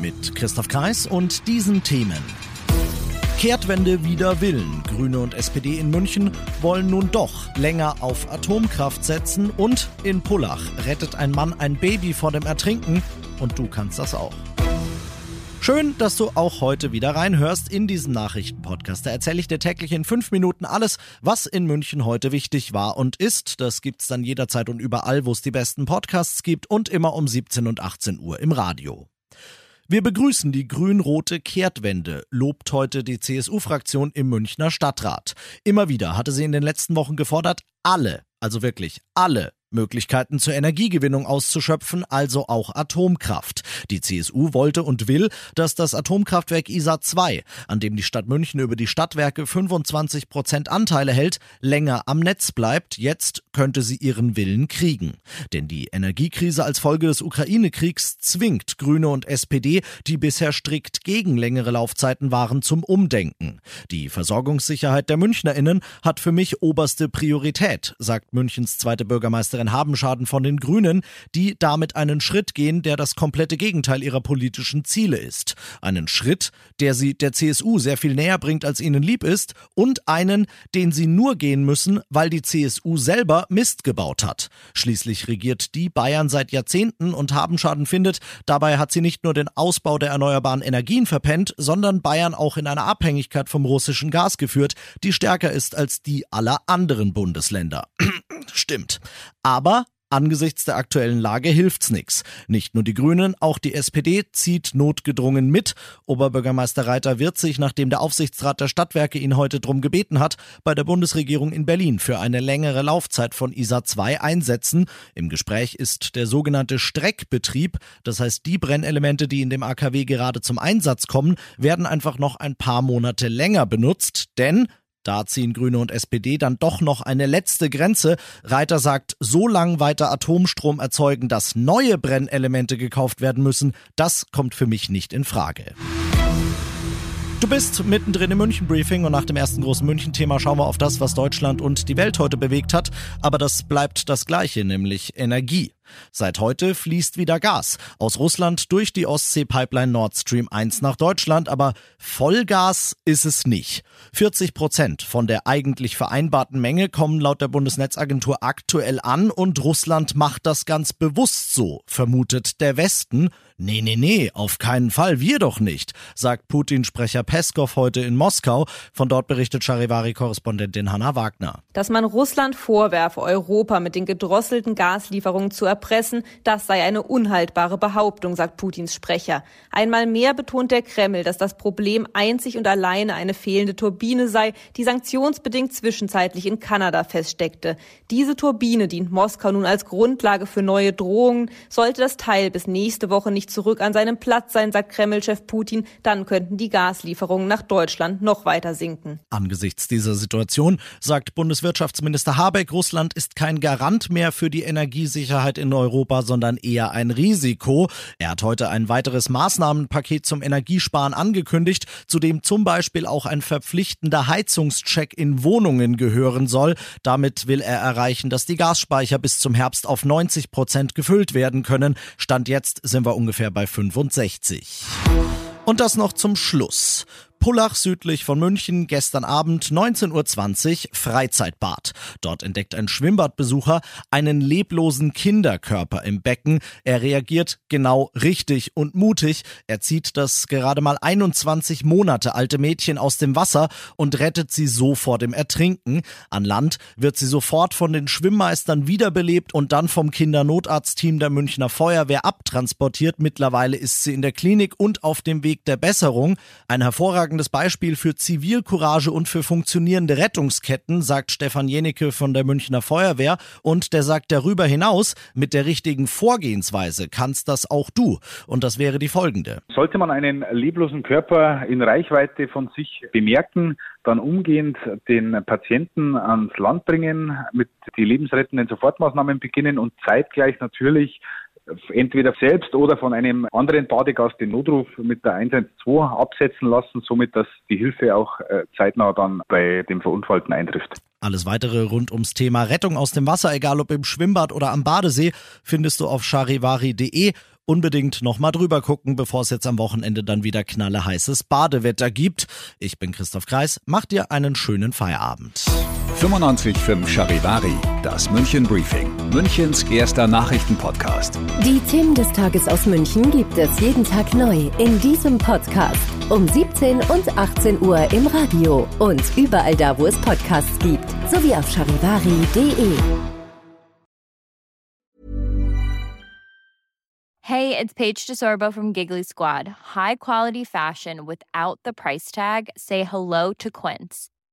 Mit Christoph Kreis und diesen Themen. Kehrtwende wider Willen. Grüne und SPD in München wollen nun doch länger auf Atomkraft setzen und in Pullach rettet ein Mann ein Baby vor dem Ertrinken und du kannst das auch. Schön, dass du auch heute wieder reinhörst in diesen Nachrichtenpodcast. Da erzähle ich dir täglich in fünf Minuten alles, was in München heute wichtig war und ist. Das gibt's dann jederzeit und überall, wo es die besten Podcasts gibt und immer um 17 und 18 Uhr im Radio. Wir begrüßen die grün-rote Kehrtwende, lobt heute die CSU-Fraktion im Münchner Stadtrat. Immer wieder hatte sie in den letzten Wochen gefordert, alle, also wirklich alle Möglichkeiten zur Energiegewinnung auszuschöpfen, also auch Atomkraft. Die CSU wollte und will, dass das Atomkraftwerk ISA 2, an dem die Stadt München über die Stadtwerke 25 Prozent Anteile hält, länger am Netz bleibt. Jetzt könnte sie ihren Willen kriegen. Denn die Energiekrise als Folge des Ukraine-Kriegs zwingt Grüne und SPD, die bisher strikt gegen längere Laufzeiten waren, zum Umdenken. Die Versorgungssicherheit der MünchnerInnen hat für mich oberste Priorität, sagt Münchens zweite Bürgermeisterin Bürgermeisterin Habenschaden von den Grünen, die damit einen Schritt gehen, der das komplette Gegenteil ihrer politischen Ziele ist. Einen Schritt, der sie der CSU sehr viel näher bringt, als ihnen lieb ist, und einen, den sie nur gehen müssen, weil die CSU selber Mist gebaut hat. Schließlich regiert die Bayern seit Jahrzehnten und Habenschaden findet, dabei hat sie nicht nur den Ausbau der erneuerbaren Energien verpennt, sondern Bayern auch in eine Abhängigkeit vom russischen Gas geführt, die stärker ist als die aller anderen Bundesländer. Stimmt. Aber Angesichts der aktuellen Lage hilft's nix. Nicht nur die Grünen, auch die SPD zieht notgedrungen mit. Oberbürgermeister Reiter wird sich, nachdem der Aufsichtsrat der Stadtwerke ihn heute drum gebeten hat, bei der Bundesregierung in Berlin für eine längere Laufzeit von ISA 2 einsetzen. Im Gespräch ist der sogenannte Streckbetrieb. Das heißt, die Brennelemente, die in dem AKW gerade zum Einsatz kommen, werden einfach noch ein paar Monate länger benutzt, denn da ziehen Grüne und SPD dann doch noch eine letzte Grenze. Reiter sagt, so lang weiter Atomstrom erzeugen, dass neue Brennelemente gekauft werden müssen, das kommt für mich nicht in Frage. Du bist mittendrin im München-Briefing und nach dem ersten großen München-Thema schauen wir auf das, was Deutschland und die Welt heute bewegt hat. Aber das bleibt das Gleiche, nämlich Energie. Seit heute fließt wieder Gas aus Russland durch die Ostsee-Pipeline Nord Stream 1 nach Deutschland, aber Vollgas ist es nicht. 40 Prozent von der eigentlich vereinbarten Menge kommen laut der Bundesnetzagentur aktuell an und Russland macht das ganz bewusst so, vermutet der Westen. Nee, nee, nee, auf keinen Fall, wir doch nicht, sagt Putin-Sprecher Peskov heute in Moskau. Von dort berichtet Charivari-Korrespondentin Hanna Wagner. Dass man Russland vorwerfe, Europa mit den gedrosselten Gaslieferungen zu erpressen, das sei eine unhaltbare Behauptung, sagt Putins Sprecher. Einmal mehr betont der Kreml, dass das Problem einzig und alleine eine fehlende Turbine sei, die sanktionsbedingt zwischenzeitlich in Kanada feststeckte. Diese Turbine dient Moskau nun als Grundlage für neue Drohungen. Sollte das Teil bis nächste Woche nicht zurück an seinem Platz sein, sagt Kremlchef Putin, dann könnten die Gaslieferungen nach Deutschland noch weiter sinken. Angesichts dieser Situation sagt Bundeswirtschaftsminister Habeck, Russland ist kein Garant mehr für die Energiesicherheit in Europa, sondern eher ein Risiko. Er hat heute ein weiteres Maßnahmenpaket zum Energiesparen angekündigt, zu dem zum Beispiel auch ein verpflichtender Heizungscheck in Wohnungen gehören soll. Damit will er erreichen, dass die Gasspeicher bis zum Herbst auf 90 Prozent gefüllt werden können. Stand jetzt sind wir ungefähr bei 65. Und das noch zum Schluss. Pullach südlich von München, gestern Abend 19.20 Uhr, Freizeitbad. Dort entdeckt ein Schwimmbadbesucher einen leblosen Kinderkörper im Becken. Er reagiert genau richtig und mutig. Er zieht das gerade mal 21 Monate alte Mädchen aus dem Wasser und rettet sie so vor dem Ertrinken. An Land wird sie sofort von den Schwimmmeistern wiederbelebt und dann vom Kindernotarztteam der Münchner Feuerwehr abtransportiert. Mittlerweile ist sie in der Klinik und auf dem Weg der Besserung. Ein hervorragender hervorragendes Beispiel für Zivilcourage und für funktionierende Rettungsketten, sagt Stefan Jenecke von der Münchner Feuerwehr. Und der sagt darüber hinaus, mit der richtigen Vorgehensweise kannst das auch du. Und das wäre die folgende. Sollte man einen leblosen Körper in Reichweite von sich bemerken, dann umgehend den Patienten ans Land bringen, mit die lebensrettenden Sofortmaßnahmen beginnen und zeitgleich natürlich entweder selbst oder von einem anderen Badegast den Notruf mit der 112 absetzen lassen, somit dass die Hilfe auch äh, zeitnah dann bei dem Verunfallten eintrifft. Alles weitere rund ums Thema Rettung aus dem Wasser, egal ob im Schwimmbad oder am Badesee, findest du auf charivari.de. Unbedingt nochmal drüber gucken, bevor es jetzt am Wochenende dann wieder knalleheißes Badewetter gibt. Ich bin Christoph Kreis, mach dir einen schönen Feierabend. 95.5 Charivari, das München Briefing, Münchens erster Nachrichtenpodcast. Die Themen des Tages aus München gibt es jeden Tag neu in diesem Podcast. Um 17 und 18 Uhr im Radio und überall da, wo es Podcasts gibt, sowie auf charivari.de. Hey, it's Paige DeSorbo from Giggly Squad. High quality fashion without the price tag. Say hello to Quince.